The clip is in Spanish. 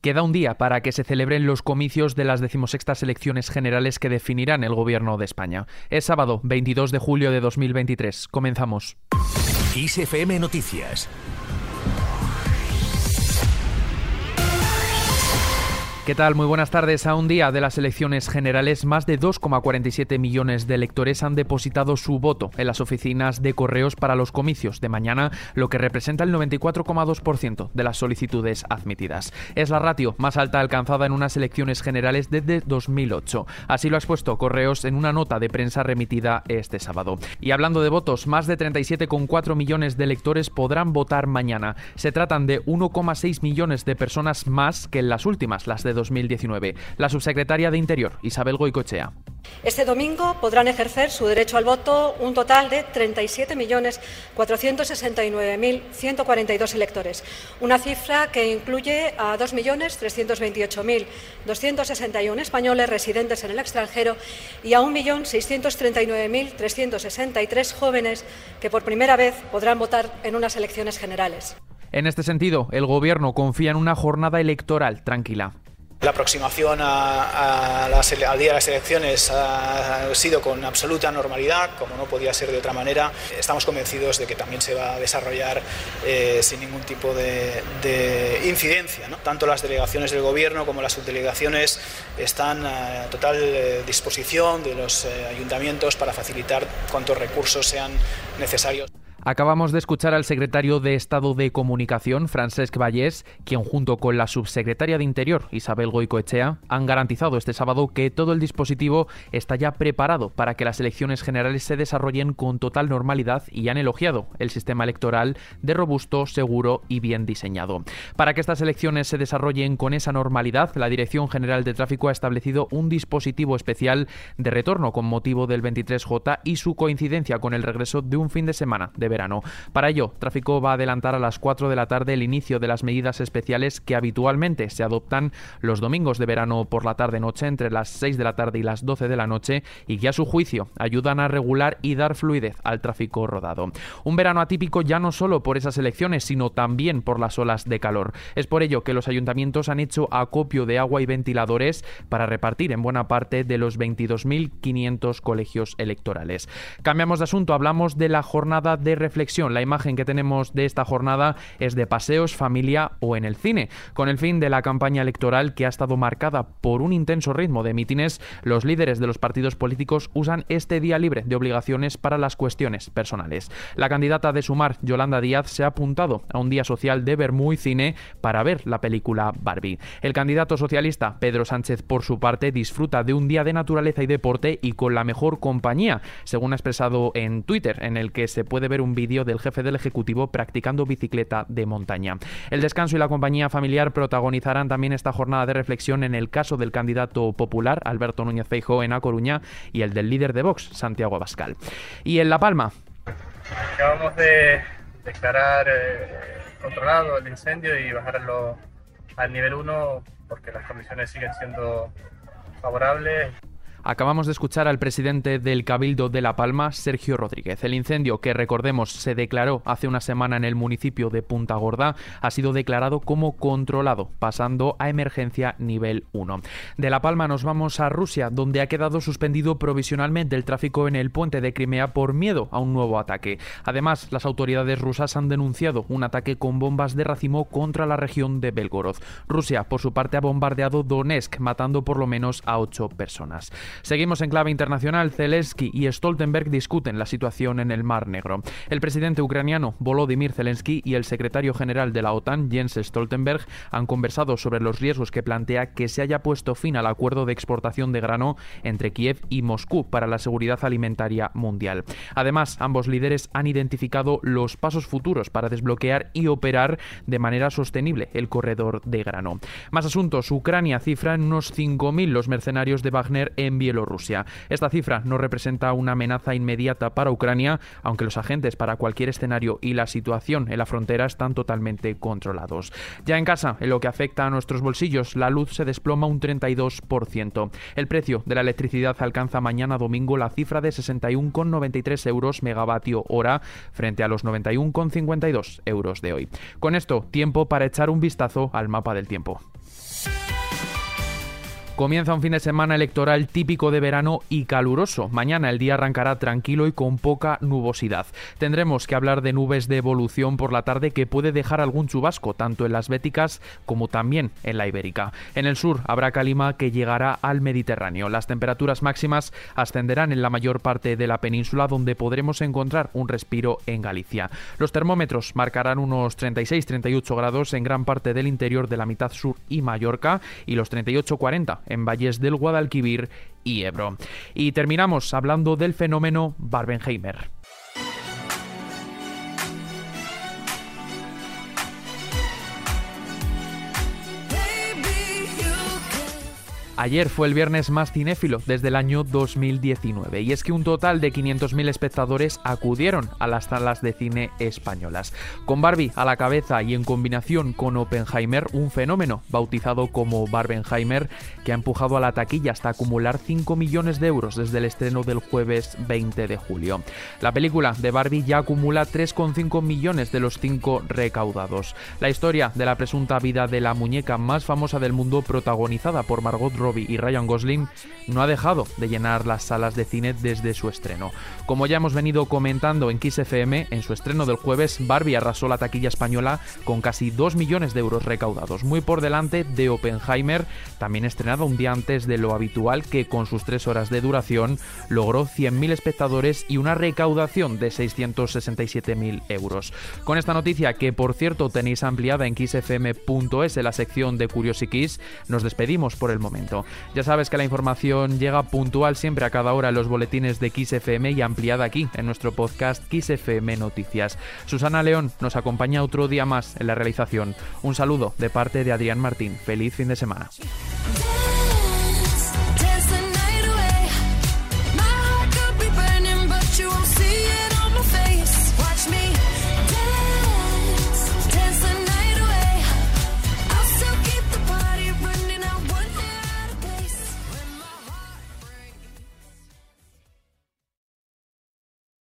Queda un día para que se celebren los comicios de las decimosextas elecciones generales que definirán el gobierno de España. Es sábado 22 de julio de 2023. Comenzamos. ISFM Noticias ¿Qué tal? Muy buenas tardes. A un día de las elecciones generales, más de 2,47 millones de electores han depositado su voto en las oficinas de correos para los comicios de mañana, lo que representa el 94,2% de las solicitudes admitidas. Es la ratio más alta alcanzada en unas elecciones generales desde 2008. Así lo ha expuesto Correos en una nota de prensa remitida este sábado. Y hablando de votos, más de 37,4 millones de electores podrán votar mañana. Se tratan de 1,6 millones de personas más que en las últimas, las de 2019. La subsecretaria de Interior, Isabel Goicochea. Este domingo podrán ejercer su derecho al voto un total de 37.469.142 electores, una cifra que incluye a 2.328.261 españoles residentes en el extranjero y a 1.639.363 jóvenes que por primera vez podrán votar en unas elecciones generales. En este sentido, el Gobierno confía en una jornada electoral tranquila. La aproximación al día de las elecciones ha sido con absoluta normalidad, como no podía ser de otra manera. Estamos convencidos de que también se va a desarrollar eh, sin ningún tipo de, incidencia. Tanto las delegaciones del Gobierno como las subdelegaciones están a total eh, disposición de los eh, ayuntamientos para facilitar cuantos recursos sean necesarios. Acabamos de escuchar al secretario de Estado de Comunicación, Francesc Vallés, quien junto con la subsecretaria de Interior, Isabel Goicoechea, han garantizado este sábado que todo el dispositivo está ya preparado para que las elecciones generales se desarrollen con total normalidad y han elogiado el sistema electoral de robusto, seguro y bien diseñado. Para que estas elecciones se desarrollen con esa normalidad, la Dirección General de Tráfico ha establecido un dispositivo especial de retorno con motivo del 23J y su coincidencia con el regreso de un fin de semana verano. Para ello, Tráfico va a adelantar a las 4 de la tarde el inicio de las medidas especiales que habitualmente se adoptan los domingos de verano por la tarde-noche entre las 6 de la tarde y las 12 de la noche y que a su juicio ayudan a regular y dar fluidez al tráfico rodado. Un verano atípico ya no solo por esas elecciones, sino también por las olas de calor. Es por ello que los ayuntamientos han hecho acopio de agua y ventiladores para repartir en buena parte de los 22.500 colegios electorales. Cambiamos de asunto, hablamos de la jornada de reflexión. La imagen que tenemos de esta jornada es de paseos, familia o en el cine. Con el fin de la campaña electoral que ha estado marcada por un intenso ritmo de mítines, los líderes de los partidos políticos usan este día libre de obligaciones para las cuestiones personales. La candidata de Sumar, Yolanda Díaz, se ha apuntado a un día social de Bermú y cine para ver la película Barbie. El candidato socialista, Pedro Sánchez, por su parte, disfruta de un día de naturaleza y deporte y con la mejor compañía, según ha expresado en Twitter, en el que se puede ver un vídeo del jefe del Ejecutivo practicando bicicleta de montaña. El descanso y la compañía familiar protagonizarán también esta jornada de reflexión en el caso del candidato popular Alberto Núñez Feijóo en A Coruña y el del líder de Vox, Santiago Abascal. Y en La Palma. Acabamos de declarar eh, controlado el incendio y bajarlo al nivel 1 porque las condiciones siguen siendo favorables. Acabamos de escuchar al presidente del Cabildo de La Palma, Sergio Rodríguez. El incendio que, recordemos, se declaró hace una semana en el municipio de Punta Gorda ha sido declarado como controlado, pasando a emergencia nivel 1. De La Palma nos vamos a Rusia, donde ha quedado suspendido provisionalmente el tráfico en el puente de Crimea por miedo a un nuevo ataque. Además, las autoridades rusas han denunciado un ataque con bombas de racimo contra la región de Belgorod. Rusia, por su parte, ha bombardeado Donetsk, matando por lo menos a ocho personas. Seguimos en clave internacional. Zelensky y Stoltenberg discuten la situación en el Mar Negro. El presidente ucraniano Volodymyr Zelensky y el secretario general de la OTAN, Jens Stoltenberg, han conversado sobre los riesgos que plantea que se haya puesto fin al acuerdo de exportación de grano entre Kiev y Moscú para la seguridad alimentaria mundial. Además, ambos líderes han identificado los pasos futuros para desbloquear y operar de manera sostenible el corredor de grano. Más asuntos. Ucrania cifra en unos 5.000 los mercenarios de Wagner en Bielorrusia. Esta cifra no representa una amenaza inmediata para Ucrania, aunque los agentes para cualquier escenario y la situación en la frontera están totalmente controlados. Ya en casa, en lo que afecta a nuestros bolsillos, la luz se desploma un 32%. El precio de la electricidad alcanza mañana domingo la cifra de 61,93 euros megavatio hora frente a los 91,52 euros de hoy. Con esto, tiempo para echar un vistazo al mapa del tiempo. Comienza un fin de semana electoral típico de verano y caluroso. Mañana el día arrancará tranquilo y con poca nubosidad. Tendremos que hablar de nubes de evolución por la tarde que puede dejar algún chubasco, tanto en las béticas como también en la ibérica. En el sur habrá calima que llegará al Mediterráneo. Las temperaturas máximas ascenderán en la mayor parte de la península, donde podremos encontrar un respiro en Galicia. Los termómetros marcarán unos 36-38 grados en gran parte del interior de la mitad sur y Mallorca y los 38-40 en valles del Guadalquivir y Ebro. Y terminamos hablando del fenómeno Barbenheimer. Ayer fue el viernes más cinéfilo desde el año 2019 y es que un total de 500.000 espectadores acudieron a las salas de cine españolas. Con Barbie a la cabeza y en combinación con Oppenheimer, un fenómeno bautizado como Barbenheimer que ha empujado a la taquilla hasta acumular 5 millones de euros desde el estreno del jueves 20 de julio. La película de Barbie ya acumula 3,5 millones de los 5 recaudados. La historia de la presunta vida de la muñeca más famosa del mundo protagonizada por Margot Robbie y Ryan Gosling no ha dejado de llenar las salas de cine desde su estreno. Como ya hemos venido comentando en Kiss FM, en su estreno del jueves, Barbie arrasó la taquilla española con casi 2 millones de euros recaudados, muy por delante de Oppenheimer, también estrenado un día antes de lo habitual, que con sus 3 horas de duración logró 100.000 espectadores y una recaudación de 667.000 euros. Con esta noticia, que por cierto tenéis ampliada en kissfm.es en la sección de Curiosikiss, nos despedimos por el momento. Ya sabes que la información llega puntual siempre a cada hora en los boletines de XFM y ampliada aquí en nuestro podcast XFM Noticias. Susana León nos acompaña otro día más en la realización. Un saludo de parte de Adrián Martín. Feliz fin de semana.